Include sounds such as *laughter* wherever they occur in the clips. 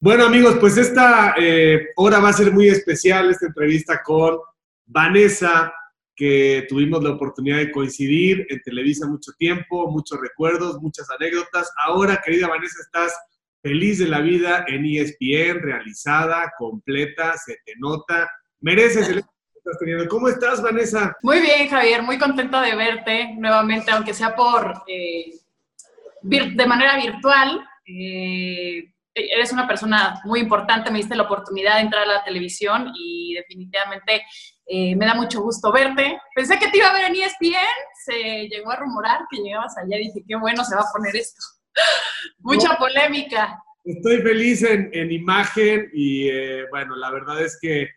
Bueno amigos, pues esta eh, hora va a ser muy especial, esta entrevista con Vanessa, que tuvimos la oportunidad de coincidir en Televisa mucho tiempo, muchos recuerdos, muchas anécdotas. Ahora, querida Vanessa, estás feliz de la vida en ESPN, realizada, completa, se te nota, mereces el estás teniendo. ¿Cómo estás, Vanessa? Muy bien, Javier, muy contenta de verte nuevamente, aunque sea por eh, de manera virtual. Eh, eres una persona muy importante, me diste la oportunidad de entrar a la televisión y definitivamente eh, me da mucho gusto verte. Pensé que te iba a ver en ESPN, se llegó a rumorar que llegabas allá y dije, qué bueno se va a poner esto. *laughs* Mucha polémica. Estoy feliz en, imagen y eh, bueno, la verdad es que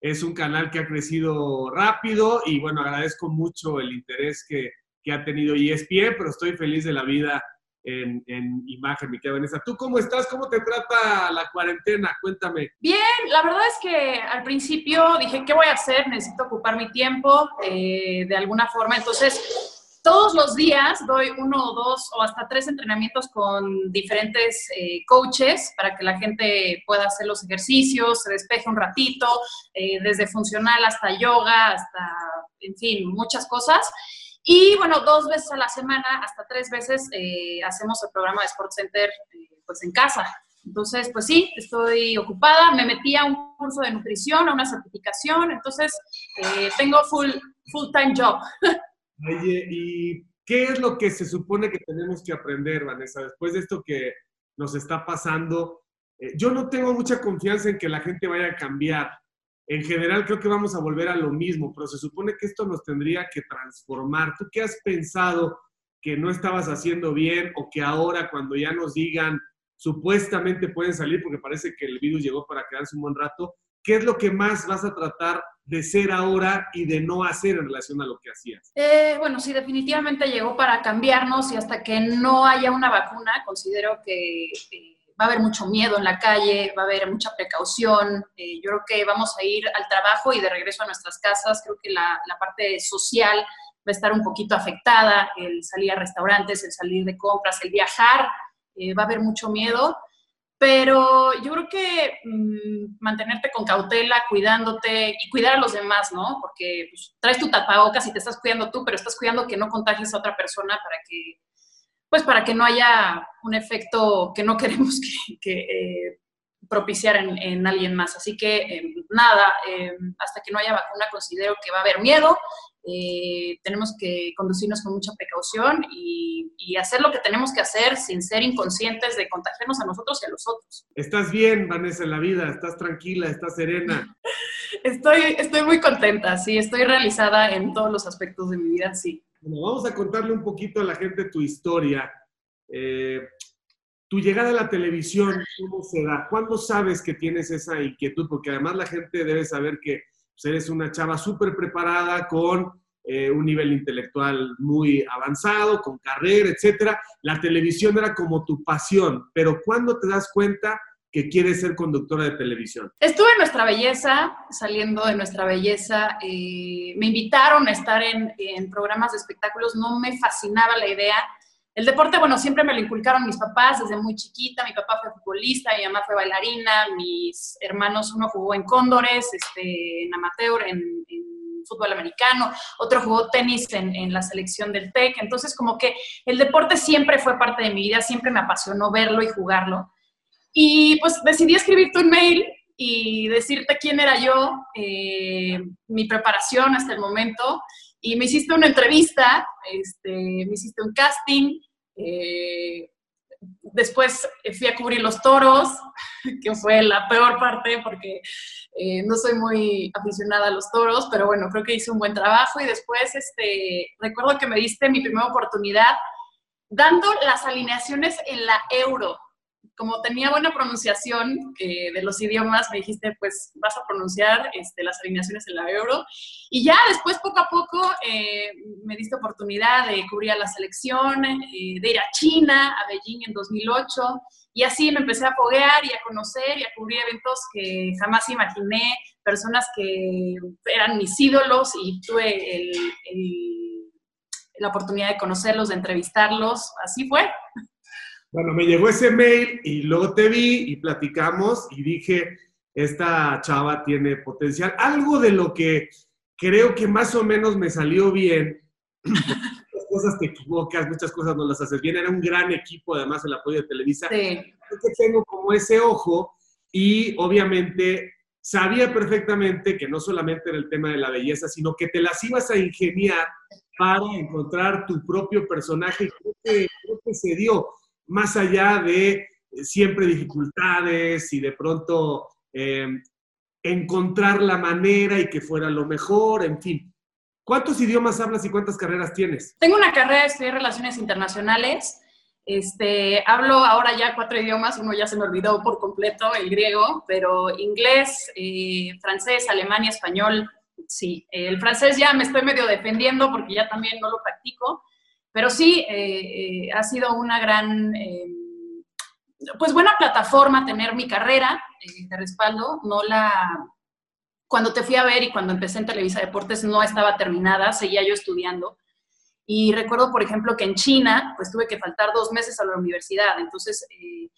es un canal que ha crecido rápido y bueno, agradezco mucho el interés que, que ha tenido ESPN, pero estoy feliz de la vida en, imagen, mi querida Vanessa. ¿Tú cómo estás? ¿Cómo te trata la cuarentena? Cuéntame. Bien, la verdad es que al principio dije, ¿qué voy a hacer? Necesito ocupar mi tiempo eh, de alguna forma. Entonces, todos los días doy uno o dos o hasta tres entrenamientos con diferentes eh, coaches para que la gente pueda hacer los ejercicios, se despeje un ratito, eh, desde funcional hasta yoga, hasta, en fin, muchas cosas. Y bueno, dos veces a la semana, hasta tres veces, eh, hacemos el programa de Sports Center eh, pues en casa. Entonces, pues sí, estoy ocupada. Me metí a un curso de nutrición, a una certificación. Entonces, eh, tengo full, full time job. *laughs* Oye, ¿y qué es lo que se supone que tenemos que aprender, Vanessa, después de esto que nos está pasando? yo no tengo mucha confianza en que la gente vaya a cambiar en general creo que vamos a volver a lo mismo, pero se supone que esto nos tendría que transformar. ¿Tú qué has pensado que no estabas haciendo bien o que ahora cuando ya nos digan supuestamente pueden salir porque parece que el virus llegó para quedarse un buen rato, ¿qué es lo que más vas a tratar de ser ahora y de no hacer en relación a lo que hacías? Eh, bueno, sí, definitivamente llegó para cambiarnos y hasta que no haya una vacuna, considero que... Eh, va a haber mucho miedo en la calle, va a haber mucha precaución. Eh, yo creo que vamos a ir al trabajo y de regreso a nuestras casas. Creo que la, parte social va a estar un poquito afectada, el salir a restaurantes, el salir de compras, el viajar, eh, va a haber mucho miedo. Pero yo creo que mm, mantenerte con cautela, cuidándote y cuidar a los demás, ¿no? Porque pues, traes tu tapabocas y te estás cuidando tú, pero estás cuidando que no contagies a otra persona para que pues para que no haya un efecto que no *laughs* queremos que, eh, propiciar en, alguien más. Así que em, nada, em, hasta que no haya vacuna considero que va a haber miedo. Eh, tenemos que conducirnos con mucha precaución y, y, hacer lo que tenemos que hacer sin ser inconscientes de contagiarnos a nosotros y a los otros. Estás bien, Vanessa, en la vida, estás tranquila, estás serena. *laughs* estoy, estoy muy contenta, sí, estoy realizada en todos los aspectos de mi vida, sí. Bueno, vamos a contarle un poquito a la gente tu historia. Eh, tu llegada a la televisión, ¿cómo se da? ¿Cuándo sabes que tienes esa inquietud? Porque además la gente debe saber que pues, eres una chava súper preparada, con eh, un nivel intelectual muy avanzado, con carrera, etcétera. La televisión era como tu pasión, pero ¿cuándo te das cuenta que quiere ser conductora de televisión? Estuve en Nuestra Belleza, saliendo de Nuestra Belleza. Eh, me invitaron a estar en, programas de espectáculos. No me fascinaba la idea. El deporte, bueno, siempre me lo inculcaron mis papás desde muy chiquita. Mi papá fue futbolista, mi mamá fue bailarina, mis hermanos, uno jugó en Cóndores, este, en amateur, en, fútbol americano, otro jugó tenis en, en, la selección del TEC. Entonces, como que el deporte siempre fue parte de mi vida, siempre me apasionó verlo y jugarlo. Y pues decidí escribirte un mail y decirte quién era yo, eh, mi preparación hasta el momento. Y me hiciste una entrevista, este, me hiciste un casting. Eh, después fui a cubrir los toros, *laughs* que fue la peor parte porque eh, no soy muy aficionada a los toros, pero bueno, creo que hice un buen trabajo. Y después, este, recuerdo que me diste mi primera oportunidad dando las alineaciones en la euro como tenía buena pronunciación eh, de los idiomas, me dijiste, pues vas a pronunciar este, las alineaciones en la euro. Y ya después, poco a poco, eh, me diste oportunidad de cubrir a la selección, eh, de ir a China, a Beijing en 2008. Y así me empecé a foguear y a conocer y a cubrir eventos que jamás imaginé, personas que eran mis ídolos y tuve la oportunidad de conocerlos, de entrevistarlos. Así fue. Bueno, me llegó ese mail y luego te vi y platicamos y dije, esta chava tiene potencial. Algo de lo que creo que más o menos me salió bien. *clears throat* muchas cosas te equivocas, muchas cosas no las haces bien. Era un gran equipo, además, el apoyo de Televisa. Sí. que tengo como ese ojo y obviamente sabía perfectamente que no solamente era el tema de la belleza, sino que te las ibas a ingeniar para encontrar tu propio personaje. Y creo que, creo que se dio más allá de eh, siempre dificultades y de pronto eh, encontrar la manera y que fuera lo mejor, en fin. ¿Cuántos idiomas hablas y cuántas carreras tienes? Tengo una carrera, estudié Relaciones Internacionales. Este, hablo ahora ya cuatro idiomas, uno ya se me olvidó por completo, el griego, pero inglés, eh, francés, alemán y español, sí. El francés ya me estoy medio defendiendo porque ya también no lo practico, pero sí, eh, ha sido una gran pues buena plataforma tener mi carrera eh, de respaldo. No la, cuando te fui a ver y cuando empecé en Televisa Deportes no estaba terminada, seguía yo estudiando. Y recuerdo, por ejemplo, que en China, pues tuve que faltar dos meses a la universidad. Entonces, eh,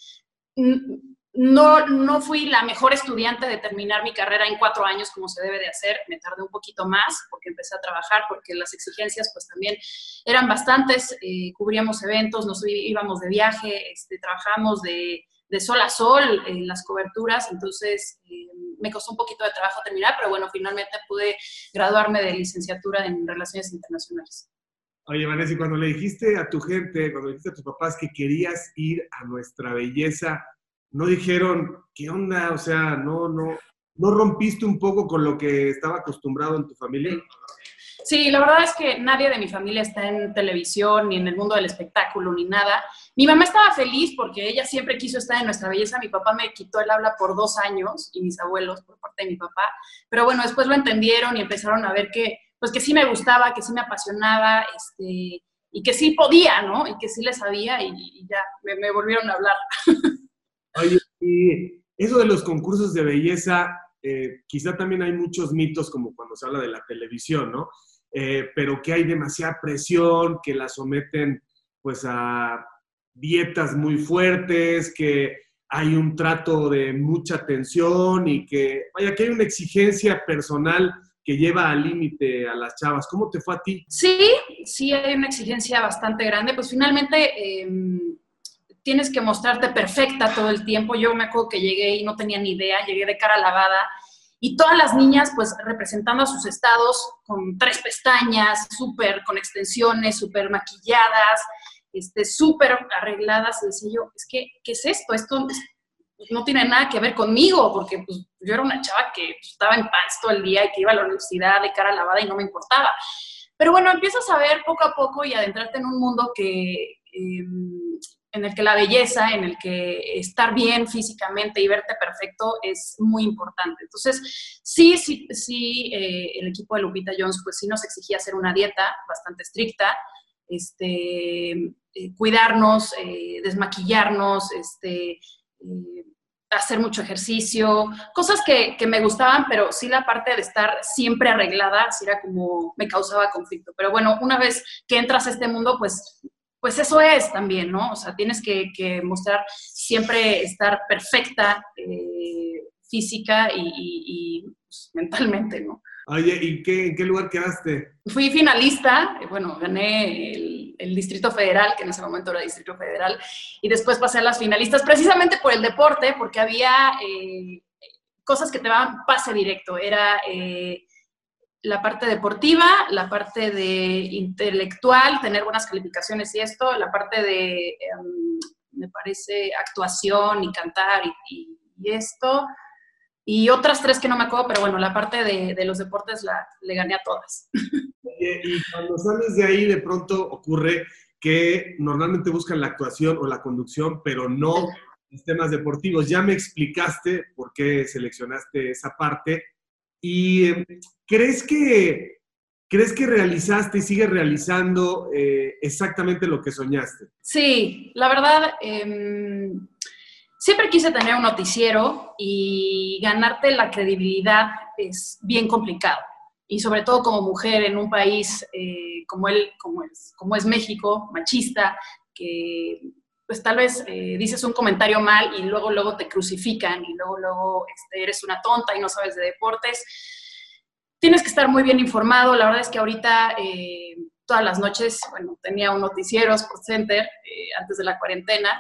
no, no fui la mejor estudiante de terminar mi carrera en cuatro años como se debe de hacer. Me tardé un poquito más porque empecé a trabajar, porque las exigencias pues también eran bastantes. Eh, cubríamos eventos, nos íbamos de viaje, este, trabajamos de, de, sol a sol en las coberturas. Entonces eh, me costó un poquito de trabajo terminar, pero bueno, finalmente pude graduarme de licenciatura en Relaciones Internacionales. Oye, Vanessa, y cuando le dijiste a tu gente, cuando le dijiste a tus papás que querías ir a nuestra belleza, no dijeron, ¿qué onda? O sea, no, no, no rompiste un poco con lo que estaba acostumbrado en tu familia. Sí, la verdad es que nadie de mi familia está en televisión, ni en el mundo del espectáculo, ni nada. Mi mamá estaba feliz porque ella siempre quiso estar en nuestra belleza. Mi papá me quitó el habla por dos años y mis abuelos por parte de mi papá. Pero bueno, después lo entendieron y empezaron a ver que, pues que sí me gustaba, que sí me apasionaba, este, y que sí podía, ¿no? Y que sí le sabía y, ya me, me volvieron a hablar. *laughs* Oye, y eso de los concursos de belleza, eh, quizá también hay muchos mitos, como cuando se habla de la televisión, ¿no? Eh, pero que hay demasiada presión, que la someten pues a dietas muy fuertes, que hay un trato de mucha tensión y que, vaya, que hay una exigencia personal que lleva al límite a las chavas. ¿Cómo te fue a ti? Sí, sí hay una exigencia bastante grande. Pues finalmente em, tienes que mostrarte perfecta todo el tiempo. Yo me acuerdo que llegué y no tenía ni idea, llegué de cara lavada y todas las niñas pues representando a sus estados con tres pestañas, súper con extensiones, súper maquilladas, este, súper arregladas. Y decía yo, es que, ¿qué es esto? Esto no tiene nada que ver conmigo, porque pues, yo era una chava que pues, estaba en pants todo el día y que iba a la universidad de cara lavada y no me importaba. Pero bueno, empiezas a ver poco a poco y adentrarte en un mundo que... Em, en el que la belleza, en el que estar bien físicamente y verte perfecto es muy importante. Entonces, sí, sí, sí, eh, el equipo de Lupita Jones, pues sí nos exigía hacer una dieta bastante estricta, este, eh, cuidarnos, eh, desmaquillarnos, este, hacer mucho ejercicio, cosas que, que, me gustaban, pero sí la parte de estar siempre arreglada, sí era como, me causaba conflicto. Pero bueno, una vez que entras a este mundo, pues pues eso es también, ¿no? O sea, tienes que, mostrar siempre estar perfecta eh, física y, pues, mentalmente, ¿no? Oye, ¿y qué, en qué lugar quedaste? Fui finalista, eh, bueno, gané el, Distrito Federal, que en ese momento era Distrito Federal, y después pasé a las finalistas precisamente por el deporte, porque había eh, cosas que te daban pase directo. Era la parte deportiva, la parte de intelectual, tener buenas calificaciones y esto, la parte de, em, me parece, actuación y cantar y, esto, y otras tres que no me acuerdo, pero bueno, la parte de, los deportes la, le gané a todas. *laughs* Y, cuando sales de ahí, de pronto ocurre que normalmente buscan la actuación o la conducción, pero no los temas deportivos. Ya me explicaste por qué seleccionaste esa parte. Y em, ¿Crees que, ¿Crees que realizaste y sigues realizando eh, exactamente lo que soñaste? Sí, la verdad, em, siempre quise tener un noticiero y ganarte la credibilidad es bien complicado. Y sobre todo como mujer en un país eh, como, él, como, es, como es México, machista, que pues tal vez eh, dices un comentario mal y luego, luego te crucifican y luego, luego este, eres una tonta y no sabes de deportes. Tienes que estar muy bien informado. La verdad es que ahorita eh, todas las noches, bueno, tenía un noticiero Sports Center eh, antes de la cuarentena.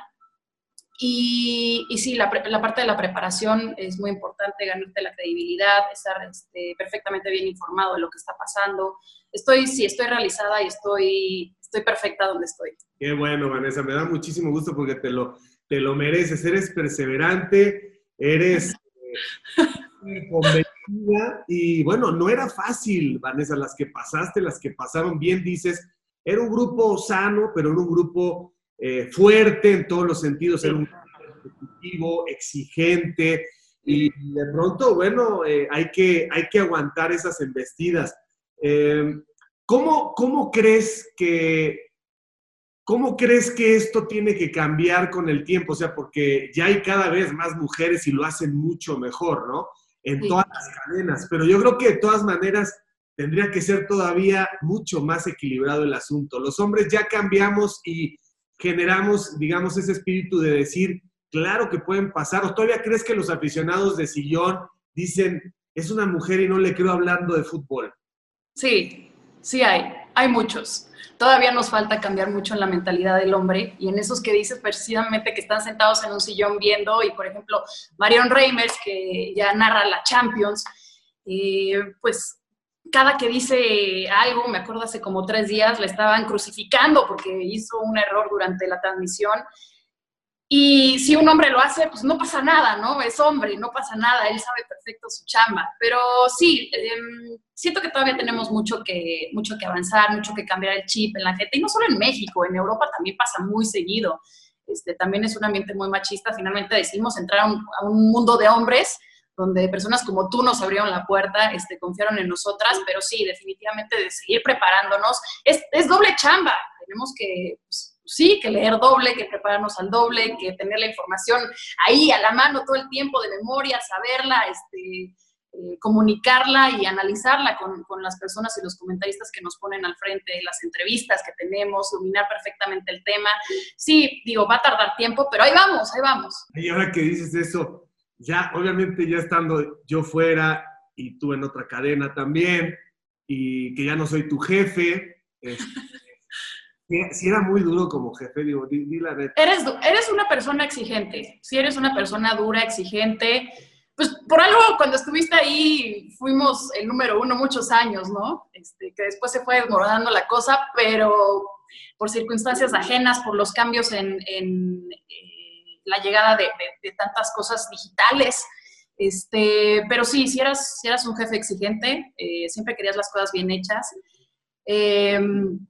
Y, y sí, la, la, parte de la preparación es muy importante, ganarte la credibilidad, estar este, perfectamente bien informado de lo que está pasando. Estoy, sí, estoy realizada y estoy, estoy perfecta donde estoy. Qué bueno, Vanessa, me da muchísimo gusto porque te lo, te lo mereces. Eres perseverante, eres eh, *laughs* convencida y bueno, no era fácil, Vanessa, las que pasaste, las que pasaron bien, dices, era un grupo sano, pero era un grupo eh, fuerte en todos los sentidos, era un exigente y de pronto, bueno, eh, hay, que, hay que aguantar esas embestidas. Eh, ¿cómo, ¿Cómo crees que ¿Cómo crees que esto tiene que cambiar con el tiempo? O sea, porque ya hay cada vez más mujeres y lo hacen mucho mejor, ¿no? En todas las cadenas. Pero yo creo que de todas maneras tendría que ser todavía mucho más equilibrado el asunto. Los hombres ya cambiamos y generamos, digamos, ese espíritu de decir, claro que pueden pasar. ¿O todavía crees que los aficionados de sillón dicen, es una mujer y no le creo hablando de fútbol? Sí, sí hay, hay muchos todavía nos falta cambiar mucho en la mentalidad del hombre y en esos que dices precisamente que están sentados en un sillón viendo y por ejemplo Marion Reimers que ya narra la Champions, eh, pues cada que dice algo, me acuerdo hace como tres días, la estaban crucificando porque hizo un error durante la transmisión y si un hombre lo hace, pues no pasa nada, ¿no? Es hombre, no pasa nada, él sabe perfecto su chamba. Pero sí, eh, siento que todavía tenemos mucho que, mucho que avanzar, mucho que cambiar el chip en la gente. Y no solo en México, en Europa también pasa muy seguido. Este, también es un ambiente muy machista. Finalmente decidimos entrar a un mundo de hombres donde personas como tú nos abrieron la puerta, este, confiaron en nosotras, pero sí, definitivamente de seguir preparándonos. Es, es doble chamba. Tenemos que... Pues, sí, que leer doble, que prepararnos al doble, que tener la información ahí a la mano todo el tiempo de memoria, saberla, este, eh, comunicarla y analizarla con, con, las personas y los comentaristas que nos ponen al frente, las entrevistas que tenemos, dominar perfectamente el tema. Sí, digo, va a tardar tiempo, pero ahí vamos, ahí vamos. Y ahora que dices eso, ya obviamente ya estando yo fuera y tú en otra cadena también, y que ya no soy tu jefe, este, *laughs* si era muy duro como jefe, digo, di, la neta. Eres, eres una persona exigente, si eres una persona dura, exigente, pues por algo cuando estuviste ahí fuimos el número uno muchos años, ¿no? Este, que después se fue desmoronando la cosa, pero por circunstancias ajenas, por los cambios en, en eh, la llegada de, de, de, tantas cosas digitales. Este, pero sí, si eras, si eras un jefe exigente, eh, siempre querías las cosas bien hechas. Eh,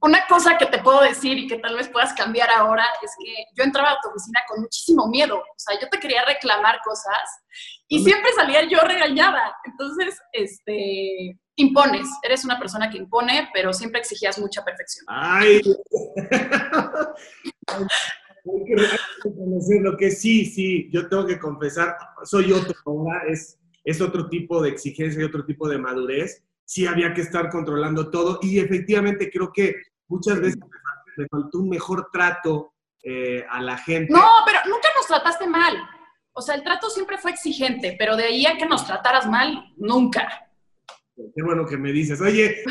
una cosa que te puedo decir y que tal vez puedas cambiar ahora es que yo entraba a tu oficina con muchísimo miedo. O sea, yo te quería reclamar cosas y siempre salía yo regañada. Entonces, este, impones. Eres una persona que impone, pero siempre exigías mucha perfección. Ay. *laughs* Hay que reconocer lo que sí, sí, yo tengo que confesar, soy otro ahora, es, es otro tipo de exigencia y otro tipo de madurez sí había que estar controlando todo y efectivamente creo que muchas veces me faltó un mejor trato eh, a la gente. No, pero nunca nos trataste mal. O sea, el trato siempre fue exigente, pero de ahí a que nos trataras mal, nunca. Qué bueno que me dices. Oye,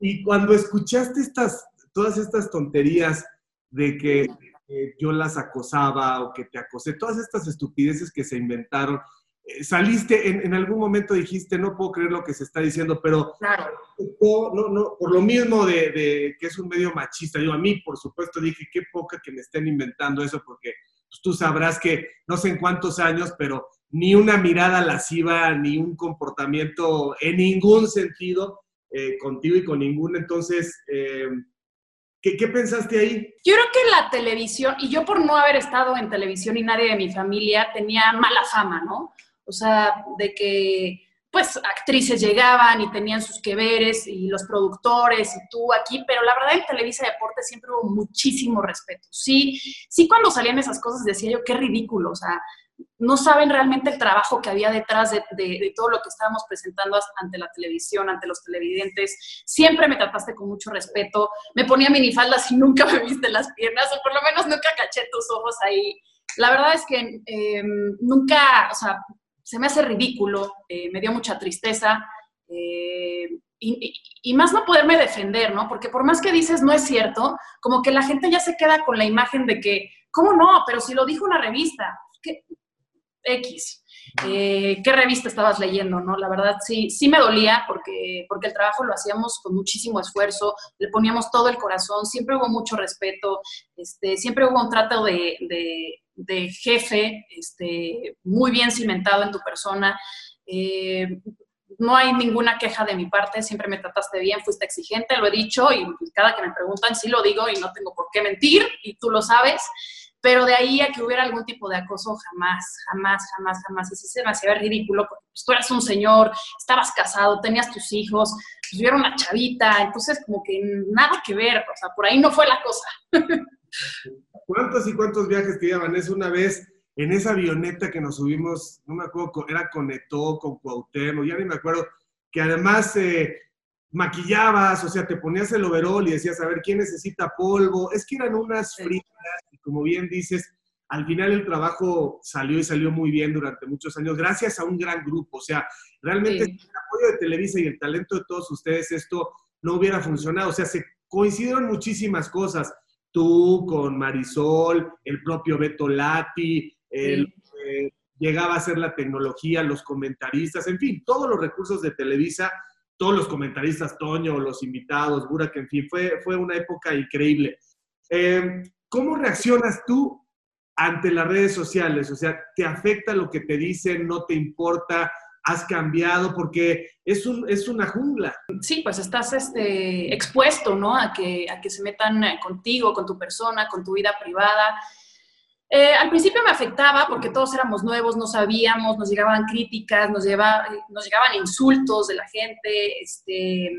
y cuando escuchaste estas, todas estas tonterías de que, que yo las acosaba o que te acosé, todas estas estupideces que se inventaron, eh, saliste, en, en, algún momento dijiste, no puedo creer lo que se está diciendo, pero claro. no, no, por lo mismo de, de, que es un medio machista, yo a mí, por supuesto, dije, qué poca que me estén inventando eso, porque pues, tú sabrás que no sé en cuántos años, pero ni una mirada lasciva, ni un comportamiento en ningún sentido eh, contigo y con ningún, entonces... ¿Qué, ¿Qué, pensaste ahí? Yo creo que la televisión, y yo por no haber estado en televisión y nadie de mi familia tenía mala fama, ¿no? O sea, de que pues actrices llegaban y tenían sus que veres y los productores y tú aquí, pero la verdad en Televisa Deporte siempre hubo muchísimo respeto. Sí, sí cuando salían esas cosas decía yo, qué ridículo, o sea, no saben realmente el trabajo que había detrás de, todo lo que estábamos presentando ante la televisión, ante los televidentes. Siempre me trataste con mucho respeto, me ponía minifaldas y nunca *laughs* me viste las piernas, o por lo menos nunca caché tus ojos ahí. La verdad es que em, nunca, o sea, se me hace ridículo, eh, me dio mucha tristeza. Eh, y, más no poderme defender, ¿no? Porque por más que dices no es cierto, como que la gente ya se queda con la imagen de que, ¿cómo no? Pero si lo dijo una revista, ¿qué? X. Eh, ¿Qué revista estabas leyendo, no? La verdad sí, sí me dolía porque, porque el trabajo lo hacíamos con muchísimo esfuerzo, le poníamos todo el corazón, siempre hubo mucho respeto, este, siempre hubo un trato de de jefe este, muy bien cimentado en tu persona. Eh, no hay ninguna queja de mi parte, siempre me trataste bien, fuiste exigente, lo he dicho y cada que me preguntan sí lo digo y no tengo por qué mentir y tú lo sabes, pero de ahí a que hubiera algún tipo de acoso jamás, jamás, jamás, jamás. Y sí se me hacía ridículo porque pues, tú eras un señor, estabas casado, tenías tus hijos, pues, yo era una chavita, entonces como que nada que ver, o sea, por ahí no fue la cosa. *laughs* ¿Cuántos y cuántos viajes te llevan? Es una vez en esa avioneta que nos subimos, no me acuerdo, era con Eto, con Cuauhtémoc, ya ni me acuerdo, que además eh, maquillabas, o sea, te ponías el overol y decías, a ver, ¿quién necesita polvo? Es que eran unas fritas, como bien dices, al final el trabajo salió y salió muy bien durante muchos años, gracias a un gran grupo, o sea, realmente el apoyo de Televisa y el talento de todos ustedes, esto no hubiera funcionado, o sea, se coincidieron muchísimas cosas. Tú con Marisol, el propio Beto Lati, el, llegaba a ser la tecnología, los comentaristas, en fin, todos los recursos de Televisa, todos los comentaristas, Toño, los invitados, Burak, en fin, fue, fue una época increíble. Em, ¿Cómo reaccionas tú ante las redes sociales? O sea, ¿te afecta lo que te dicen? ¿No te importa? has cambiado? Porque es, un, es una jungla. Sí, pues estás este, expuesto, ¿no? A que, a que se metan eh, contigo, con tu persona, con tu vida privada. Eh, al principio me afectaba porque todos éramos nuevos, no sabíamos, nos llegaban críticas, nos, lleva, nos llegaban insultos de la gente, este,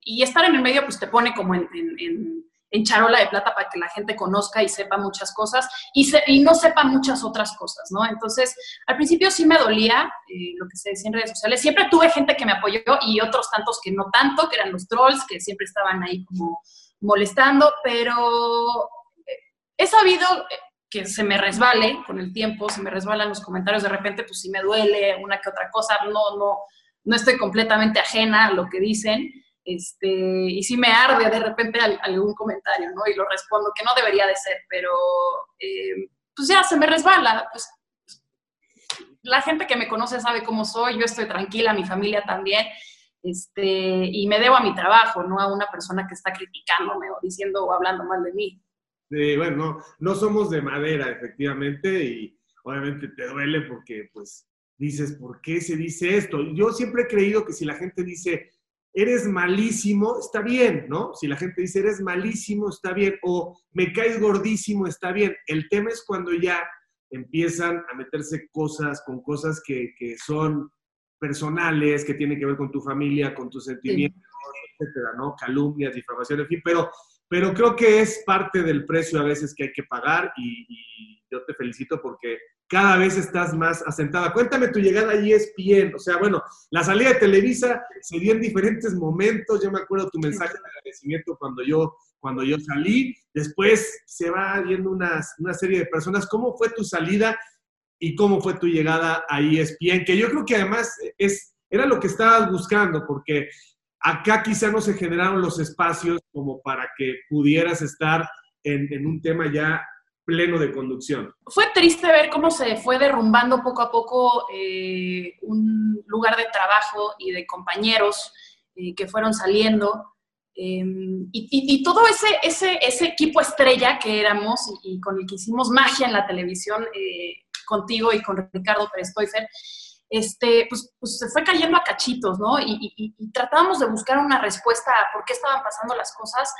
y estar en el medio pues te pone como en en charola de plata para que la gente conozca y sepa muchas cosas y, y no sepa muchas otras cosas, ¿no? Entonces, al principio sí me dolía eh, lo que se decía en redes sociales. Siempre tuve gente que me apoyó y otros tantos que no tanto, que eran los trolls, que siempre estaban ahí como molestando, pero eh, he sabido eh, que se me resbale con el tiempo, se me resbalan los comentarios, de repente pues sí me duele una que otra cosa, no, no, no estoy completamente ajena a lo que dicen, este, y sí me arde de repente algún comentario, ¿no? Y lo respondo, que no debería de ser, pero eh, pues ya se me resbala. Pues, la gente que me conoce sabe cómo soy, yo estoy tranquila, mi familia también, este, y me debo a mi trabajo, no a una persona que está criticándome o diciendo o hablando mal de mí. Sí, bueno, no, no somos de madera, efectivamente, y obviamente te duele porque, pues, dices, ¿por qué se dice esto? Yo siempre he creído que si la gente dice, eres malísimo, está bien, ¿no? Si la gente dice eres malísimo, está bien, o me caes gordísimo, está bien. El tema es cuando ya empiezan a meterse cosas con cosas que, son personales, que tienen que ver con tu familia, con tus sentimientos, etcétera, ¿no? Calumnias, difamación, en fin, pero, pero creo que es parte del precio a veces que hay que pagar y, y yo te felicito porque cada vez estás más asentada. Cuéntame tu llegada a ESPN, o sea, bueno, la salida de Televisa se dio en diferentes momentos, yo me acuerdo tu mensaje de agradecimiento cuando yo, cuando yo salí, después se va viendo una, una serie de personas, ¿cómo fue tu salida y cómo fue tu llegada a ESPN? Que yo creo que además es, era lo que estabas buscando, porque acá quizá no se generaron los espacios como para que pudieras estar en, un tema ya pleno de conducción. Fue triste ver cómo se fue derrumbando poco a poco eh, un lugar de trabajo y de compañeros eh, que fueron saliendo. Em, y, todo ese, equipo estrella que éramos y, con el que hicimos magia en la televisión eh, contigo y con Ricardo Pérez este, pues, pues, se fue cayendo a cachitos, ¿no? Y, y tratábamos de buscar una respuesta a por qué estaban pasando las cosas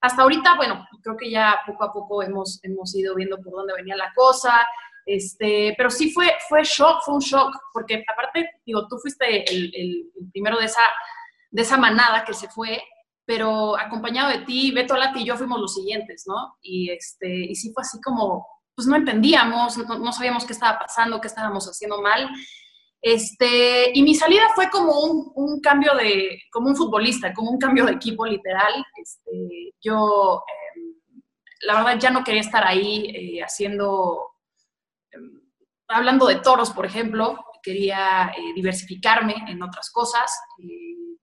hasta ahorita, bueno, creo que ya poco a poco hemos, hemos ido viendo por dónde venía la cosa. Este, pero sí fue, fue shock, fue un shock, porque aparte, digo, tú fuiste el, el, primero de esa, de esa manada que se fue, pero acompañado de ti, Beto Lati y yo fuimos los siguientes, ¿no? Y, este, y sí fue así como, pues no entendíamos, no, no sabíamos qué estaba pasando, qué estábamos haciendo mal. Este, y mi salida fue como un, cambio de, como un futbolista, como un cambio de equipo literal. Este, yo, eh, la verdad, ya no quería estar ahí eh, haciendo, eh, hablando de toros, por ejemplo, quería eh, diversificarme en otras cosas.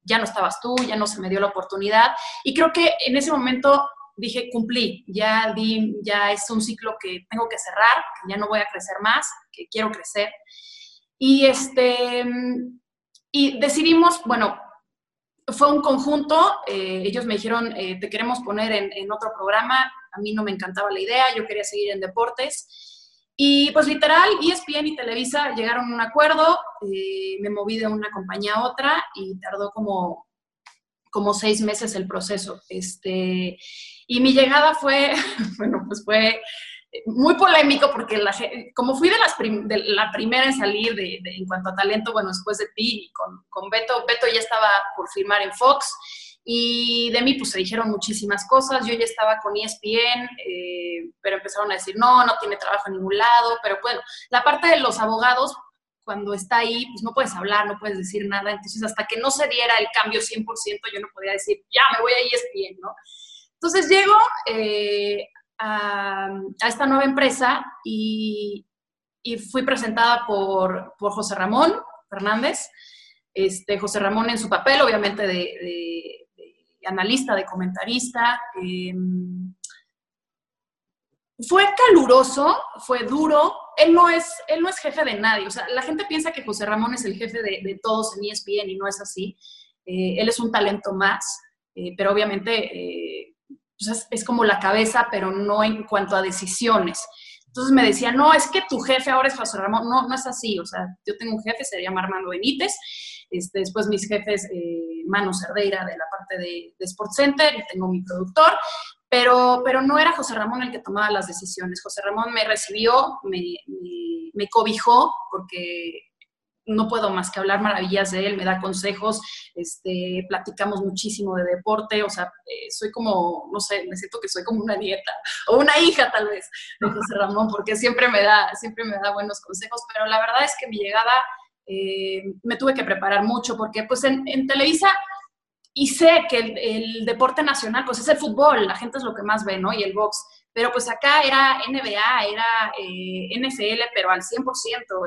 ya no estabas tú, ya no se me dio la oportunidad. Y creo que en ese momento dije, cumplí, ya, di, ya es un ciclo que tengo que cerrar, que ya no voy a crecer más, que quiero crecer. Y, este, y decidimos, bueno, fue un conjunto, eh, ellos me dijeron, eh, te queremos poner en, otro programa, a mí no me encantaba la idea, yo quería seguir en deportes. Y pues literal, ESPN y Televisa llegaron a un acuerdo, eh, me moví de una compañía a otra y tardó como, como seis meses el proceso. Este, y mi llegada fue, *laughs* bueno, pues fue muy polémico porque la, como fui de, las de la primera en salir de, en cuanto a talento, bueno, después de ti, con, con Beto, Beto ya estaba por firmar en Fox y de mí pues se dijeron muchísimas cosas, yo ya estaba con ESPN, eh, pero empezaron a decir, no, no tiene trabajo en ningún lado, pero bueno, la parte de los abogados, cuando está ahí, pues no puedes hablar, no puedes decir nada, entonces hasta que no se diera el cambio 100%, yo no podía decir, ya me voy a ESPN, ¿no? Entonces llego eh, a, esta nueva empresa y, fui presentada por, José Ramón Fernández. Este, José Ramón en su papel, obviamente, de, analista, de comentarista. Em, fue caluroso, fue duro. Él no, es, él no es jefe de nadie. O sea, la gente piensa que José Ramón es el jefe de, todos en ESPN y no es así. Eh, él es un talento más, eh, pero obviamente pues es, como la cabeza, pero no en cuanto a decisiones. Entonces me decía, no, es que tu jefe ahora es José Ramón. No, no es así. O sea, yo tengo un jefe, se llama Armando Benítez. Este, después mis jefes, eh, Manu Cerdeira de la parte de, de Sport Center, y tengo mi productor. Pero, pero no era José Ramón el que tomaba las decisiones. José Ramón me recibió, me cobijó, porque no puedo más que hablar maravillas de él, me da consejos, este, platicamos muchísimo de deporte, o sea, eh, soy como, no sé, me siento que soy como una nieta o una hija tal vez de José Ramón, porque siempre me da, siempre me da buenos consejos, pero la verdad es que mi llegada eh, me tuve que preparar mucho, porque pues en, Televisa y sé que el, el, deporte nacional, pues es el fútbol, la gente es lo que más ve, ¿no? Y el box. Pero pues acá era NBA, era eh, NFL, pero al 100%,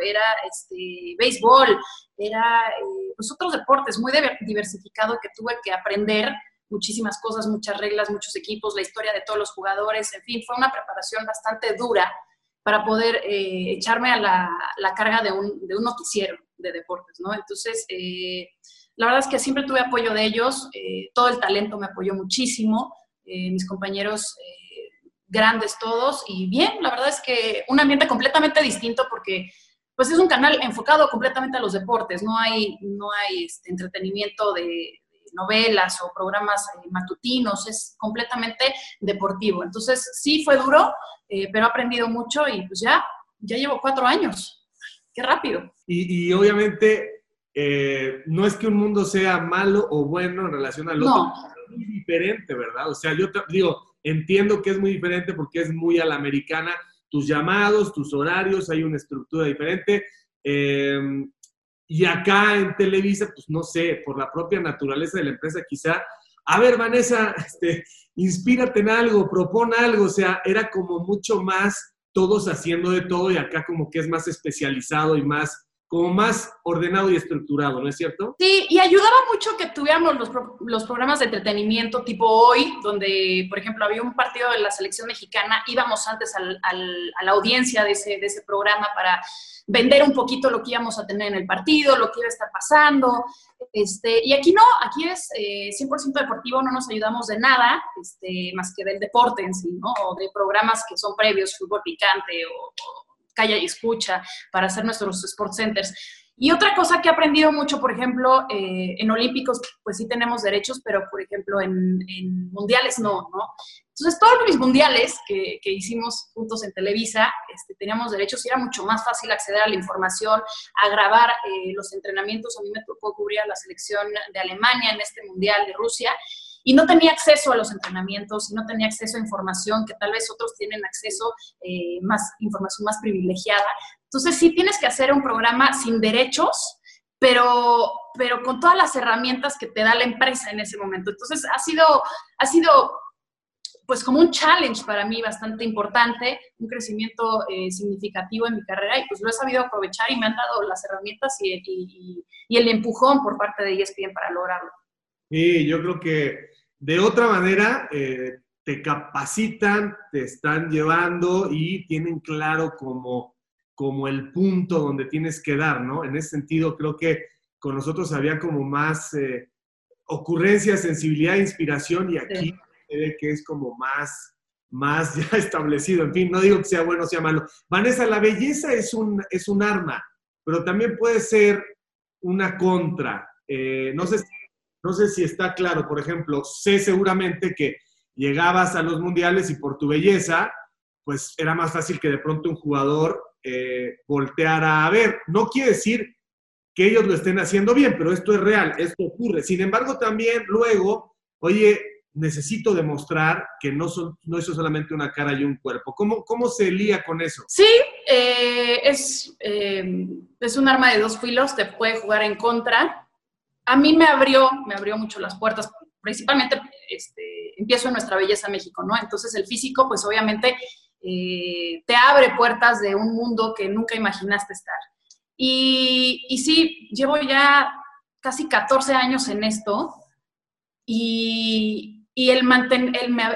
era este, béisbol, era eh, pues otros deportes, muy diversificado que tuve que aprender muchísimas cosas, muchas reglas, muchos equipos, la historia de todos los jugadores, en fin, fue una preparación bastante dura para poder eh, echarme a la, la carga de un, de un, noticiero de deportes, ¿no? Entonces, la verdad es que siempre tuve apoyo de ellos, todo el talento me apoyó muchísimo, mis compañeros grandes todos y bien, la verdad es que un ambiente completamente distinto porque pues es un canal enfocado completamente a los deportes, no hay, no hay este, entretenimiento de, novelas o programas eh, matutinos, es completamente deportivo. Entonces sí fue duro, eh, pero he aprendido mucho y pues ya, ya llevo cuatro años. Qué rápido. Y, obviamente eh, no es que un mundo sea malo o bueno en relación al otro, no. es muy diferente, ¿verdad? O sea, yo digo, Entiendo que es muy diferente porque es muy a la americana. Tus llamados, tus horarios, hay una estructura diferente. Em, y acá en Televisa, pues no sé, por la propia naturaleza de la empresa, quizá, a ver, Vanessa, *laughs* este, inspírate en algo, propon algo. O sea, era como mucho más todos haciendo de todo y acá como que es más especializado y más como más ordenado y estructurado, ¿no es cierto? Sí, y ayudaba mucho que tuviéramos los, los, programas de entretenimiento tipo hoy, donde, por ejemplo, había un partido de la selección mexicana, íbamos antes al, al, a la audiencia de ese, de ese programa para vender un poquito lo que íbamos a tener en el partido, lo que iba a estar pasando. Este, y aquí no, aquí es eh, 100% deportivo, no nos ayudamos de nada, este, más que del deporte en sí, ¿no? O de programas que son previos, fútbol picante o calla y escucha, para hacer nuestros sports centers. Y otra cosa que he aprendido mucho, por ejemplo, eh, en Olímpicos, pues sí tenemos derechos, pero por ejemplo en, mundiales no, ¿no? Entonces, todos mis mundiales que, que hicimos juntos en Televisa, este, teníamos derechos y era mucho más fácil acceder a la información, a grabar eh, los entrenamientos. A mí me tocó cubrir a la selección de Alemania en este mundial de Rusia y no tenía acceso a los entrenamientos y no tenía acceso a información que tal vez otros tienen acceso, eh, más información más privilegiada. Entonces, sí tienes que hacer un programa sin derechos, pero, pero con todas las herramientas que te da la empresa en ese momento. Entonces, ha sido, ha sido pues como un challenge para mí bastante importante, un crecimiento eh, significativo en mi carrera y pues lo he sabido aprovechar y me han dado las herramientas y, y, y el empujón por parte de ESPN para lograrlo. Sí, yo creo que de otra manera eh, te capacitan, te están llevando y tienen claro como, como el punto donde tienes que dar, ¿no? En ese sentido, creo que con nosotros había como más eh, ocurrencia, sensibilidad, inspiración y aquí se ve que es como más, más ya *laughs* establecido. En fin, no digo que sea bueno o sea malo. Vanessa, la belleza es un, es un arma, pero también puede ser una contra. Eh, no sé si no sé si está claro, por ejemplo, sé seguramente que llegabas a los mundiales y por tu belleza, pues era más fácil que de pronto un jugador eh, volteara a ver. No quiere decir que ellos lo estén haciendo bien, pero esto es real, esto ocurre. Sin embargo, también luego, oye, necesito demostrar que no, son, no es solamente una cara y un cuerpo. ¿Cómo, cómo se lía con eso? Sí, eh, es, eh, es un arma de dos filos, te puede jugar en contra a mí me abrió, me abrió mucho las puertas, principalmente este, empiezo en Nuestra Belleza México, ¿no? Entonces el físico, pues obviamente eh, te abre puertas de un mundo que nunca imaginaste estar. Y, y sí, llevo ya casi 14 años en esto y, y el,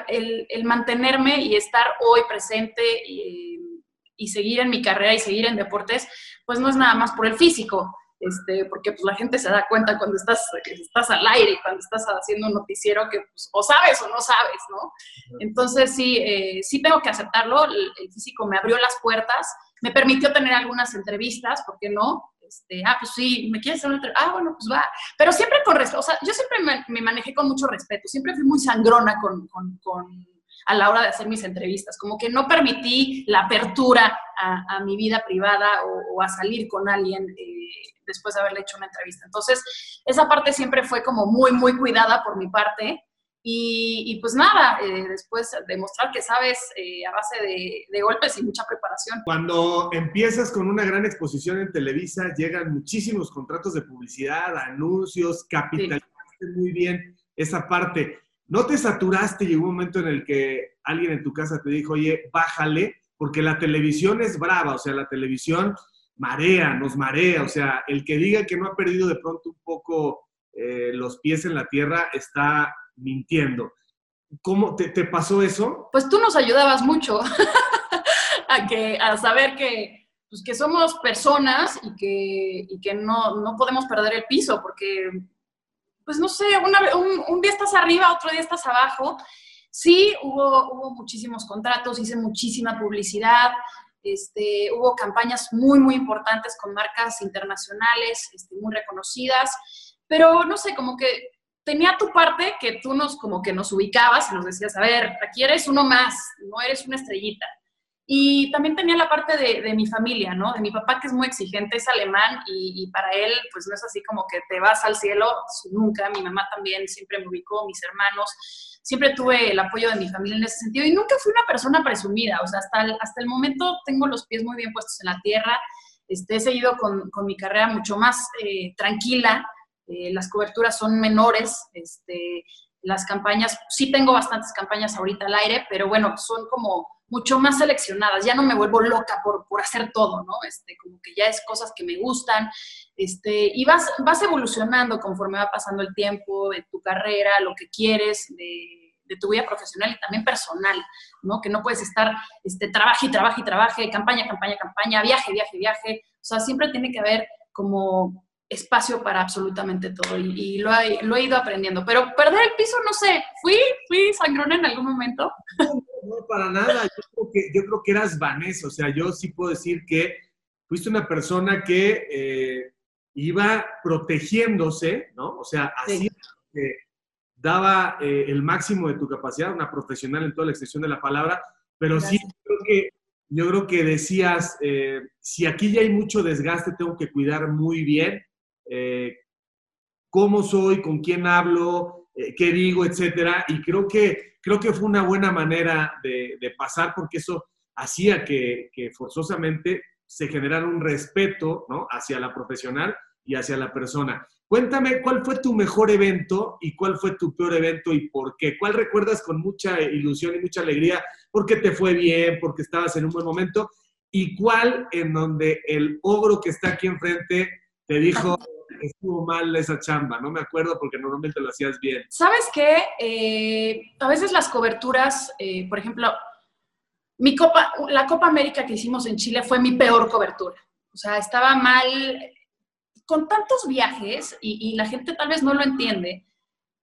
el, el, mantenerme y estar hoy presente y, y seguir en mi carrera y seguir en deportes, pues no es nada más por el físico este, porque pues, la gente se da cuenta cuando estás, estás al aire, cuando estás haciendo un noticiero que pues, o sabes o no sabes, ¿no? Entonces sí, eh, sí tengo que aceptarlo, el, físico me abrió las puertas, me permitió tener algunas entrevistas, ¿por qué no? Este, ah, pues sí, ¿me quieres hacer una entrevista? Ah, bueno, pues va. Pero siempre con respeto, o sea, yo siempre me, manejé con mucho respeto, siempre fui muy sangrona con, con, con a la hora de hacer mis entrevistas, como que no permití la apertura a, mi vida privada o, a salir con alguien eh, después de haberle hecho una entrevista. Entonces, esa parte siempre fue como muy, muy cuidada por mi parte. Y, pues nada, eh, después demostrar que sabes eh, a base de, golpes y mucha preparación. Cuando empiezas con una gran exposición en Televisa, llegan muchísimos contratos de publicidad, anuncios, capitalizaste muy bien esa parte. ¿No te saturaste? Llegó un momento en el que alguien en tu casa te dijo, oye, bájale, porque la televisión es brava, o sea, la televisión marea, nos marea, o sea, el que diga que no ha perdido de pronto un poco eh, los pies en la tierra está mintiendo. ¿Cómo te, pasó eso? Pues tú nos ayudabas mucho *laughs* a, que, a saber que, pues que somos personas y que, y que no, no podemos perder el piso, porque, pues no sé, un, un, día estás arriba, otro día estás abajo. Sí, hubo, hubo muchísimos contratos, hice muchísima publicidad, este, hubo campañas muy, muy importantes con marcas internacionales, este, muy reconocidas, pero no sé, como que tenía tu parte que tú nos, como que nos ubicabas y nos decías, a ver, aquí eres uno más, no eres una estrellita. Y también tenía la parte de, mi familia, ¿no? De mi papá que es muy exigente, es alemán y, para él pues no es así como que te vas al cielo, nunca. Mi mamá también siempre me ubicó, mis hermanos. Siempre tuve el apoyo de mi familia en ese sentido y nunca fui una persona presumida. O sea, hasta el, hasta el momento tengo los pies muy bien puestos en la tierra. Este, he seguido con, con mi carrera mucho más eh, tranquila. Eh, las coberturas son menores. Este, las campañas, sí tengo bastantes campañas ahorita al aire, pero bueno, son como mucho más seleccionadas, ya no me vuelvo loca por, por hacer todo, ¿no? Este, como que ya es cosas que me gustan, este, y vas, vas evolucionando conforme va pasando el tiempo, de tu carrera, lo que quieres, de, tu vida profesional y también personal, ¿no? Que no puedes estar, este, trabaje y trabaje y trabaje, campaña, campaña, campaña, viaje, viaje, viaje, o sea, siempre tiene que haber como espacio para absolutamente todo y, lo, he, lo, he, ido aprendiendo. Pero perder el piso, no sé, fui, fui sangrona en algún momento. No, para nada, yo creo, que, yo creo que eras Vanessa, o sea, yo sí puedo decir que fuiste una persona que eh, iba protegiéndose, ¿no? O sea, así daba eh, el máximo de tu capacidad, una profesional en toda la extensión de la palabra, pero sí creo que, yo creo que decías, eh, si aquí ya hay mucho desgaste, tengo que cuidar muy bien eh, cómo soy, con quién hablo, qué digo, etcétera, y creo que, creo que fue una buena manera de, pasar porque eso hacía que, forzosamente se generara un respeto hacia la profesional y hacia la persona. Cuéntame, ¿cuál fue tu mejor evento y cuál fue tu peor evento y por qué? ¿Cuál recuerdas con mucha ilusión y mucha alegría porque te fue bien, porque estabas en un buen momento? ¿Y cuál en donde el ogro que está aquí enfrente te dijo, estuvo mal esa chamba? No me acuerdo porque normalmente lo hacías bien. ¿Sabes qué? Eh, a veces las coberturas, eh, por ejemplo, mi Copa, la Copa América que hicimos en Chile fue mi peor cobertura. O sea, estaba mal con tantos viajes, y, la gente tal vez no lo entiende,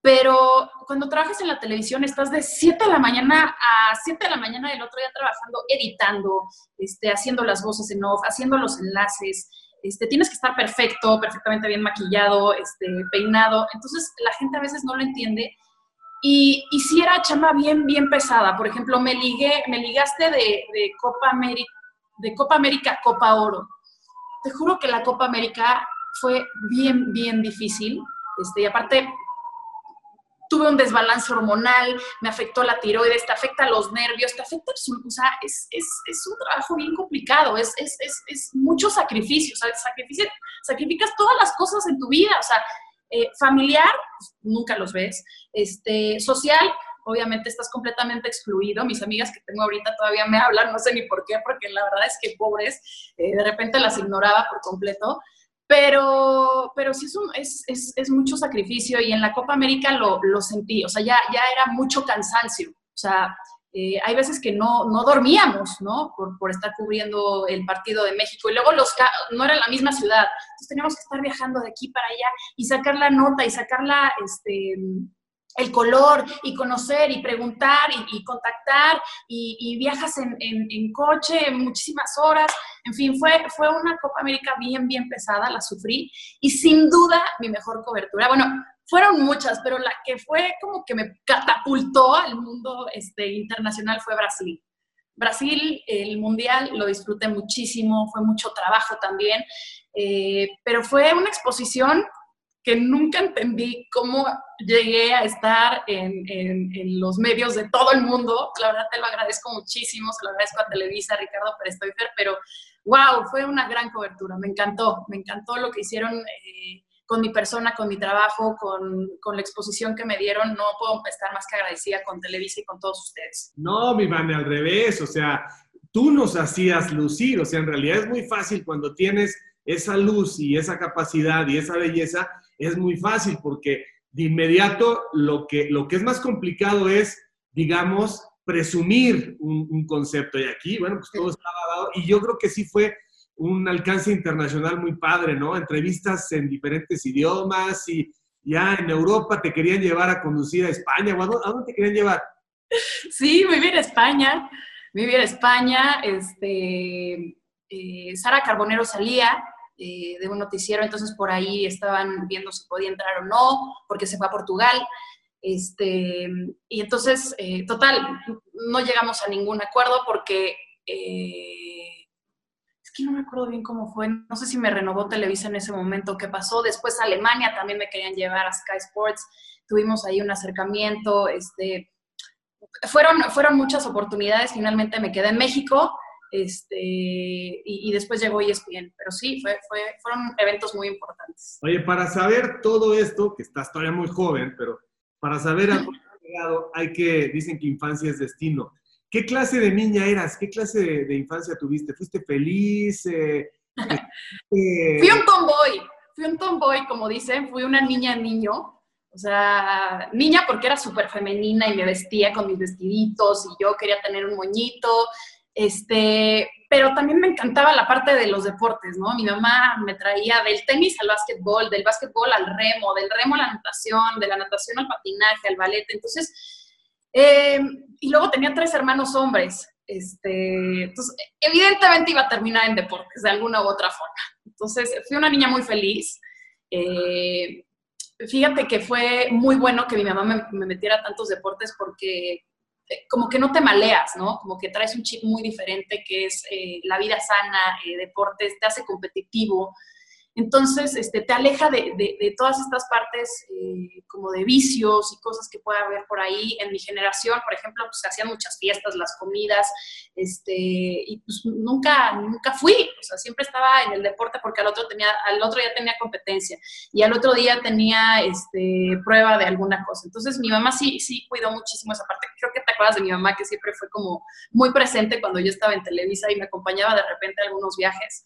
pero cuando trabajas en la televisión estás de 7 de la mañana a 7 de la mañana del otro día trabajando, editando, este, haciendo las voces en off, haciendo los enlaces, este, tienes que estar perfecto, perfectamente bien maquillado, este, peinado. Entonces la gente a veces no lo entiende. Y, si era chamba bien, bien pesada. Por ejemplo, me ligué, me ligaste de, de Copa América, de Copa América Copa Oro. Te juro que la Copa América fue bien, bien difícil. Este, y aparte, tuve un desbalance hormonal, me afectó la tiroides, te afecta los nervios, te afecta, o sea, es, es, es un trabajo bien complicado, es, es mucho sacrificio, o sea, sacrificas todas las cosas en tu vida, o sea, eh, familiar, pues, nunca los ves, este, social, obviamente estás completamente excluido. Mis amigas que tengo ahorita todavía me hablan, no sé ni por qué, porque la verdad es que pobres, eh, de repente las ignoraba por completo. Pero, pero sí es, es, es, mucho sacrificio y en la Copa América lo, sentí, o sea, ya, era mucho cansancio, o sea, eh, hay veces que no, no dormíamos, ¿no? Por, estar cubriendo el partido de México y luego los no era la misma ciudad, entonces teníamos que estar viajando de aquí para allá y sacar la nota y sacar la, este, el color y conocer y preguntar y, contactar y, viajas en, en, coche muchísimas horas. En fin, fue, fue una Copa América bien, bien pesada, la sufrí y sin duda mi mejor cobertura. Bueno, fueron muchas, pero la que fue como que me catapultó al mundo este, internacional fue Brasil. Brasil, el mundial, lo disfruté muchísimo, fue mucho trabajo también, eh, pero fue una exposición que nunca entendí cómo llegué a estar en, en, los medios de todo el mundo. La verdad te lo agradezco muchísimo, se lo agradezco a Televisa, a Ricardo Pérez Toifer, pero wow, fue una gran cobertura, me encantó, me encantó lo que hicieron eh, con mi persona, con mi trabajo, con, con, la exposición que me dieron. No puedo estar más que agradecida con Televisa y con todos ustedes. No, mi Vane, al revés, o sea, tú nos hacías lucir, o sea, en realidad es muy fácil cuando tienes esa luz y esa capacidad y esa belleza, es muy fácil porque de inmediato lo que, lo que es más complicado es, digamos, presumir un, concepto. Y aquí, bueno, pues todo estaba dado. Y yo creo que sí fue un alcance internacional muy padre, ¿no? Entrevistas en diferentes idiomas y ya en Europa te querían llevar a conducir a España. ¿A dónde te querían llevar? *laughs* Sí, vivir en España. Vivir en España. Este, eh, Sara Carbonero salía eh, de un noticiero, entonces por ahí estaban viendo si podía entrar o no, porque se fue a Portugal. Este, y entonces, eh, total, no llegamos a ningún acuerdo porque eh, es que no me acuerdo bien cómo fue, no sé si me renovó Televisa en ese momento, qué pasó. Después Alemania también me querían llevar a Sky Sports, tuvimos ahí un acercamiento, este, fueron, fueron muchas oportunidades, finalmente me quedé en México este, y, después llegó ESPN. Pero sí, fue, fue, fueron eventos muy importantes. Oye, para saber todo esto, que estás todavía muy joven, pero para saber a dónde llegado, hay que, dicen que infancia es destino. ¿Qué clase de niña eras? ¿Qué clase de, infancia tuviste? ¿Fuiste feliz? *laughs* Eh, fui un tomboy, fui un tomboy, como dicen, fui una niña niño. O sea, niña porque era súper femenina y me vestía con mis vestiditos y yo quería tener un moñito este, pero también me encantaba la parte de los deportes, ¿no? Mi mamá me traía del tenis al básquetbol, del básquetbol al remo, del remo a la natación, de la natación al patinaje, al ballet. Entonces, eh, y luego tenía tres hermanos hombres. Este, entonces, evidentemente iba a terminar en deportes de alguna u otra forma. Entonces, fui una niña muy feliz. Eh, fíjate que fue muy bueno que mi mamá me, metiera a tantos deportes porque como que no te maleas, ¿no? Como que traes un chip muy diferente que es eh, la vida sana, eh, deportes, te hace competitivo, entonces, este, te aleja de, todas estas partes eh, como de vicios y cosas que pueda haber por ahí. En mi generación, por ejemplo, pues hacían muchas fiestas, las comidas, este, y pues nunca, nunca fui, o sea, siempre estaba en el deporte porque al otro, tenía, al otro día tenía competencia y al otro día tenía este, prueba de alguna cosa. Entonces, mi mamá sí, sí cuidó muchísimo esa parte. Creo que te acuerdas de mi mamá que siempre fue como muy presente cuando yo estaba en Televisa y me acompañaba de repente a algunos viajes.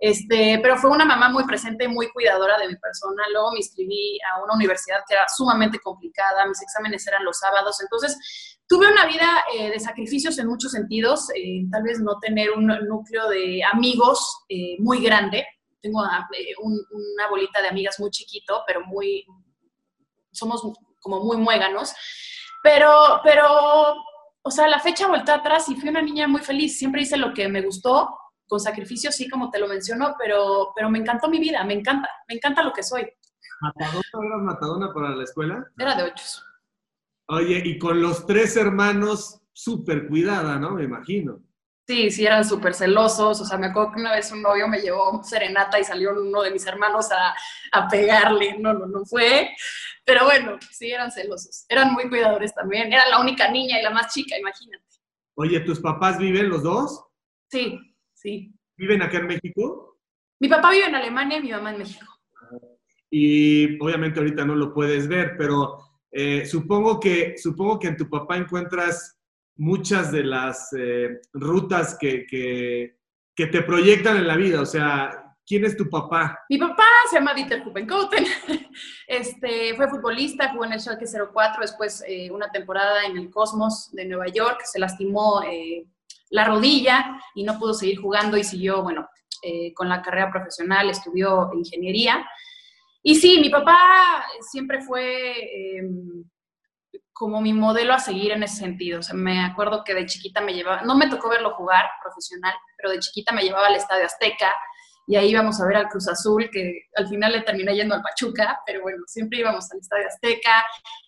Este, pero fue una mamá muy presente, muy cuidadora de mi persona. Luego me inscribí a una universidad que era sumamente complicada, mis exámenes eran los sábados, entonces tuve una vida eh, de sacrificios en muchos sentidos, eh, tal vez no tener un núcleo de amigos eh, muy grande. Tengo una bolita de amigas muy chiquito, pero muy, somos como muy muéganos. Pero, pero, o sea, la fecha voltea atrás y fui una niña muy feliz. Siempre hice lo que me gustó, con sacrificio, sí, como te lo menciono, pero, pero me encantó mi vida, me encanta, me encanta lo que soy. ¿Matadona eras matadona para la escuela? Era de ocho. Oye, y con los tres hermanos, súper cuidada, ¿no? Me imagino. Sí, sí, eran súper celosos. O sea, me acuerdo que una vez un novio me llevó serenata y salió uno de mis hermanos a, a, pegarle. No, no, no fue. Pero bueno, sí, eran celosos. Eran muy cuidadores también. Era la única niña y la más chica, imagínate. Oye, ¿tus papás viven los dos? Sí, sí. ¿Viven acá en México? Mi papá vive en Alemania y mi mamá en México. Y obviamente ahorita no lo puedes ver, pero eh, supongo, que, supongo que en tu papá encuentras muchas de las eh, rutas que, que, que, te proyectan en la vida. O sea, ¿quién es tu papá? Mi papá se llama Dieter Kuppenkoten. *laughs* Este, fue futbolista, jugó en el Schalke 04, después eh, una temporada en el Cosmos de Nueva York, se lastimó la rodilla y no pudo seguir jugando y siguió, bueno, eh, con la carrera profesional, estudió ingeniería. Y sí, mi papá siempre fue em, como mi modelo a seguir en ese sentido. Me acuerdo que de chiquita me llevaba, no me tocó verlo jugar profesional, pero de chiquita me llevaba al Estadio Azteca, y ahí íbamos a ver al Cruz Azul, que al final le terminé yendo al Pachuca, pero bueno, siempre íbamos al Estadio Azteca,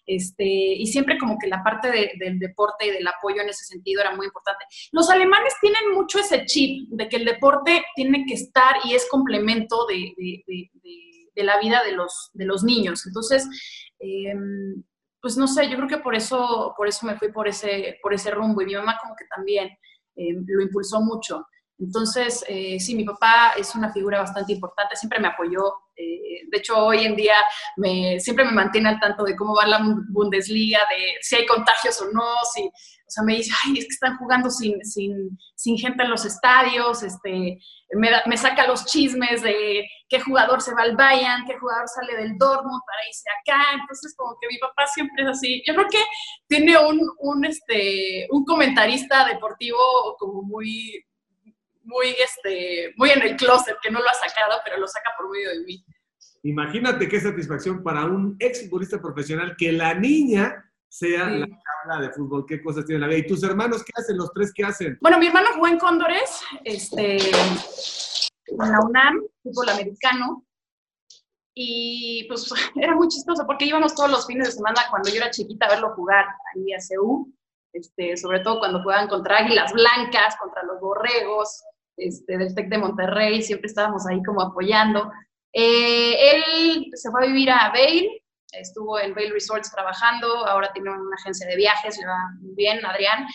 este, y siempre como que la parte del deporte y del apoyo en ese sentido era muy importante. Los alemanes tienen mucho ese chip de que el deporte tiene que estar y es complemento de, la vida de los, de los niños. Entonces, em, pues no sé, yo creo que por eso, por eso me fui por ese, por ese rumbo y mi mamá como que también em, lo impulsó mucho. Entonces, eh, sí, mi papá es una figura bastante importante, siempre me apoyó. Eh, de hecho, hoy en día me, siempre me mantiene al tanto de cómo va la Bundesliga, de si hay contagios o no, si, o sea, me dice, ay, es que están jugando sin, sin, sin gente en los estadios, este, me, me, saca los chismes de qué jugador se va al Bayern, qué jugador sale del Dortmund para irse acá, entonces como que mi papá siempre es así. Yo creo que tiene un, un, este, un comentarista deportivo como muy muy, este, muy en el closet, que no lo ha sacado, pero lo saca por medio de mí. Imagínate qué satisfacción para un ex futbolista profesional que la niña sea la habla de fútbol, qué cosas tiene la vida. ¿Y tus hermanos qué hacen? ¿Los tres qué hacen? Bueno, mi hermano jugó en Cóndores, este, en la UNAM, fútbol americano, y pues *laughs* era muy chistoso porque íbamos todos los fines de semana cuando yo era chiquita a verlo jugar ahí a CEU, este, sobre todo cuando jugaban contra Águilas Blancas, contra los Borregos, este, del TEC de Monterrey, siempre estábamos ahí como apoyando. Eh, él se fue a vivir a Vail, estuvo en Vail Resorts trabajando, ahora tiene una agencia de viajes, le va muy bien, Adrián.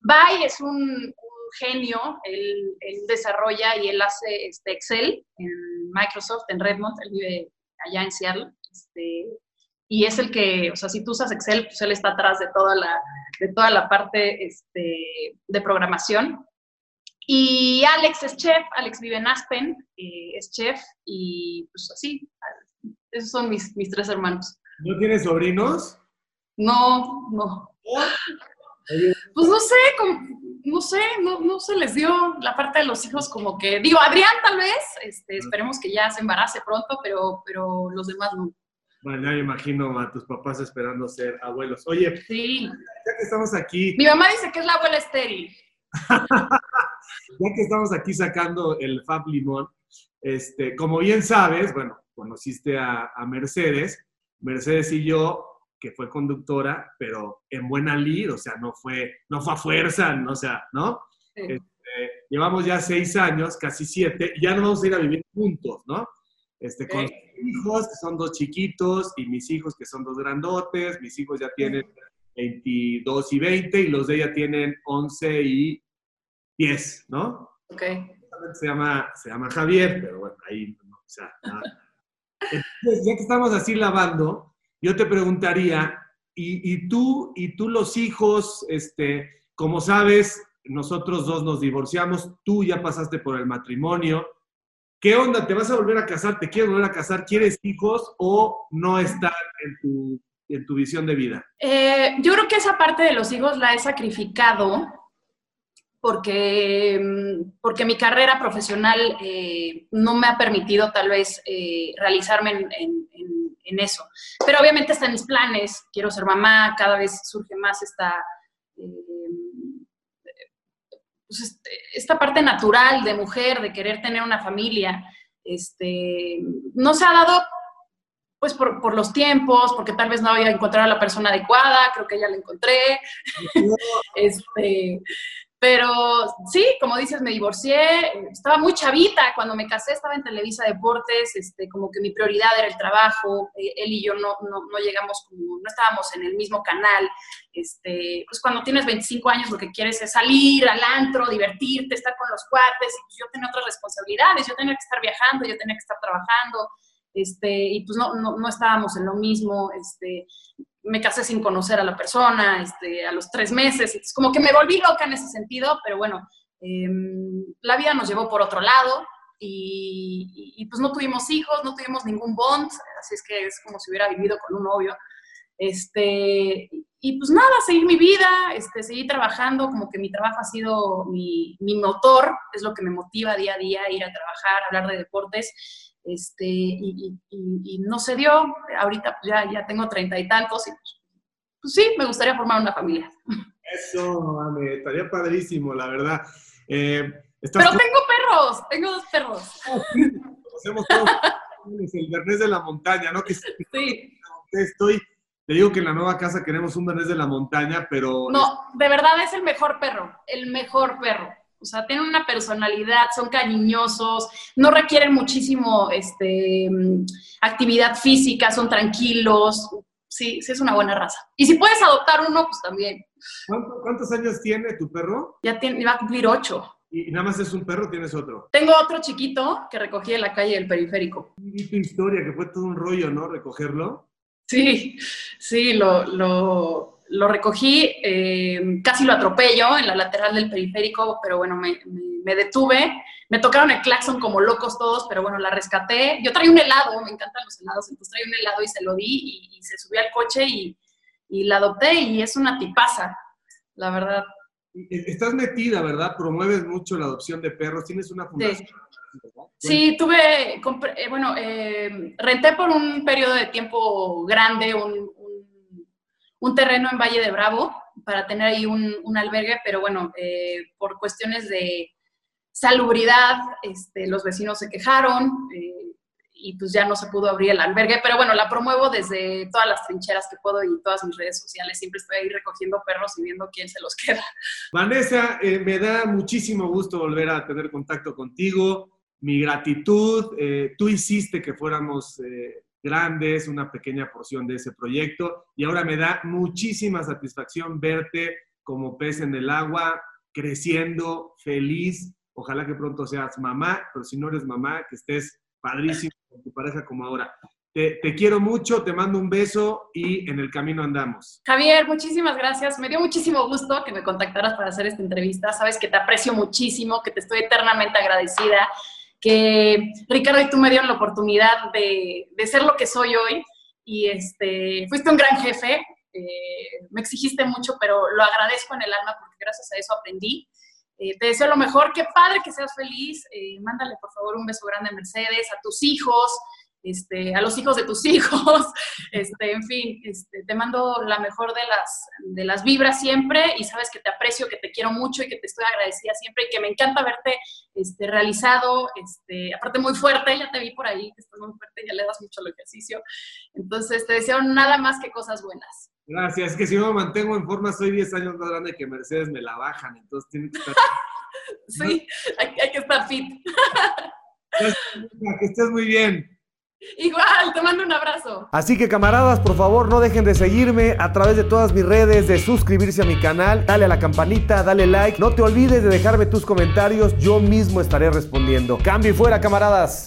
Vail es un, genio, él, desarrolla y él hace este Excel en Microsoft, en Redmond, él vive allá en Seattle, este, y es el que, o sea, si tú usas Excel, pues él está atrás de toda la, de toda la parte este, de programación. Y Alex es chef, Alex vive en Aspen, eh, es chef y pues así, esos son mis, mis tres hermanos. ¿No tienes sobrinos? No, no. Pues no sé, no sé, no, no, se les dio la parte de los hijos como que, digo, Adrián tal vez, este, esperemos que ya se embarace pronto, pero, pero los demás no. Bueno, ya me imagino a tus papás esperando ser abuelos. Oye, sí. ya que estamos aquí. Mi mamá dice que es la abuela estéril. *laughs* ya que estamos aquí sacando el Fab Limón, este, como bien sabes, bueno, conociste a, Mercedes Mercedes y yo, que fue conductora, pero en buena lid, o sea, no fue, no fue a fuerza, no, o sea, ¿no? Este, llevamos ya seis años, casi siete, y ya no vamos a ir a vivir juntos, ¿no? Este, con hijos, que son dos chiquitos, y mis hijos, que son dos grandotes, mis hijos ya tienen 22 y 20, y los de ella tienen 11 y 10, ¿no? Ok. Se llama, se llama Javier, pero bueno, ahí, no, o sea, Entonces, ya que estamos así lavando, yo te preguntaría, y, y, tú, y tú los hijos, este, como sabes, nosotros dos nos divorciamos, tú ya pasaste por el matrimonio, ¿Qué onda? ¿Te vas a volver a casar? ¿Te quieres volver a casar? ¿Quieres hijos o no están en tu, en tu visión de vida? Eh, yo creo que esa parte de los hijos la he sacrificado porque, mm, porque mi carrera profesional eh, no me ha permitido tal vez eh, realizarme en, eso. Pero obviamente está en mis planes, quiero ser mamá, cada vez surge más esta pues, este, esta parte natural de mujer, de querer tener una familia, este, no se ha dado pues por, por, los tiempos, porque tal vez no había encontrado a la persona adecuada, creo que ya la encontré. *laughs* este, pero sí, como dices, me divorcié, estaba muy chavita, cuando me casé estaba en Televisa Deportes, este, como que mi prioridad era el trabajo, eh, él y yo no, no, no, llegamos como, no estábamos en el mismo canal, este, pues cuando tienes 25 años lo que quieres es salir al antro, divertirte, estar con los cuates, y pues yo tenía otras responsabilidades, yo tenía que estar viajando, yo tenía que estar trabajando, este, y pues no, no, no estábamos en lo mismo, este, me casé sin conocer a la persona, este, a los tres meses, es como que me volví loca en ese sentido, pero bueno, em, la vida nos llevó por otro lado y, pues no tuvimos hijos, no tuvimos ningún bond, así es que es como si hubiera vivido con un novio. Este, y pues nada, seguir mi vida, este, seguir trabajando, como que mi trabajo ha sido mi, mi motor, es lo que me motiva día a día, ir a trabajar, hablar de deportes este, y, y, no se dio. Ahorita pues, ya, ya tengo treinta y tantos y pues, sí, me gustaría formar una familia. Eso, mami, estaría padrísimo, la verdad. Eh, Pero tengo perros, tengo dos perros. Ah, conocemos todos el Bernés de la montaña, ¿no? Que sí. Estoy, te digo que en la nueva casa queremos un Bernés de la montaña, pero... No, de verdad es el mejor perro, el mejor perro. O sea, tienen una personalidad, son cariñosos, no requieren muchísimo este, actividad física, son tranquilos. Sí, sí es una buena raza. Y si puedes adoptar uno, pues también. ¿Cuántos años tiene tu perro? Ya tiene, va a cumplir ocho. ¿Y nada más es un perro tienes otro? Tengo otro chiquito que recogí en la calle del periférico. Y tu historia, que fue todo un rollo, ¿no? Recogerlo. Sí, sí, lo, lo lo recogí, eh, casi lo atropello en la lateral del periférico, pero bueno, me, detuve. Me tocaron el claxon como locos todos, pero bueno, la rescaté. Yo traía un helado, me encantan los helados, entonces traía un helado y se lo di y, se subió al coche y, la adopté y es una tipaza, la verdad. Estás metida, ¿verdad? Promueves mucho la adopción de perros, tienes una fundación. Sí. tuve, eh, bueno, eh, renté por un periodo de tiempo grande un, un terreno en Valle de Bravo para tener ahí un, albergue, pero bueno, eh, por cuestiones de salubridad, este, los vecinos se quejaron eh, y pues ya no se pudo abrir el albergue, pero bueno, la promuevo desde todas las trincheras que puedo y todas mis redes sociales. Siempre estoy ahí recogiendo perros y viendo quién se los *laughs* queda. Vanessa, eh, me da muchísimo gusto volver a tener contacto contigo. Mi gratitud, tú hiciste que fuéramos grandes, una pequeña porción de ese proyecto y ahora me da muchísima satisfacción verte como pez en el agua, creciendo, feliz. Ojalá que pronto seas mamá, pero si no eres mamá, que estés padrísimo *laughs* con tu pareja como ahora. Te, te, quiero mucho, te mando un beso y en el camino andamos. Javier, muchísimas gracias. Me dio muchísimo gusto que me contactaras para hacer esta entrevista. Sabes que te aprecio muchísimo, que te estoy eternamente agradecida que Ricardo y tú me dieron la oportunidad de, de ser lo que soy hoy y este, fuiste un gran jefe, eh, me exigiste mucho, pero lo agradezco en el alma porque gracias a eso aprendí. Eh, te deseo lo mejor, qué padre que seas feliz, eh, mándale por favor un beso grande Mercedes, a tus hijos, este, a los hijos de tus *laughs* hijos, este, en fin, este, te mando la mejor de las, de las vibras siempre y sabes que te aprecio, que te quiero mucho y que te estoy agradecida siempre y que me encanta verte este, realizado, este, aparte muy fuerte, ya te vi por ahí, que estás muy fuerte, ya le das mucho al ejercicio, entonces te deseo nada más que cosas buenas. Gracias, es que si yo me mantengo en forma, soy 10 años más grande que Mercedes, me la bajan, entonces tiene que estar... *laughs* sí, hay, hay que estar fit. *laughs* que estés muy bien. Igual, te mando un abrazo. Así que camaradas, por favor, no dejen de seguirme a través de todas mis redes, de suscribirse a mi canal, dale a la campanita, dale like. No te olvides de dejarme tus comentarios, yo mismo estaré respondiendo. Cambio y fuera, camaradas.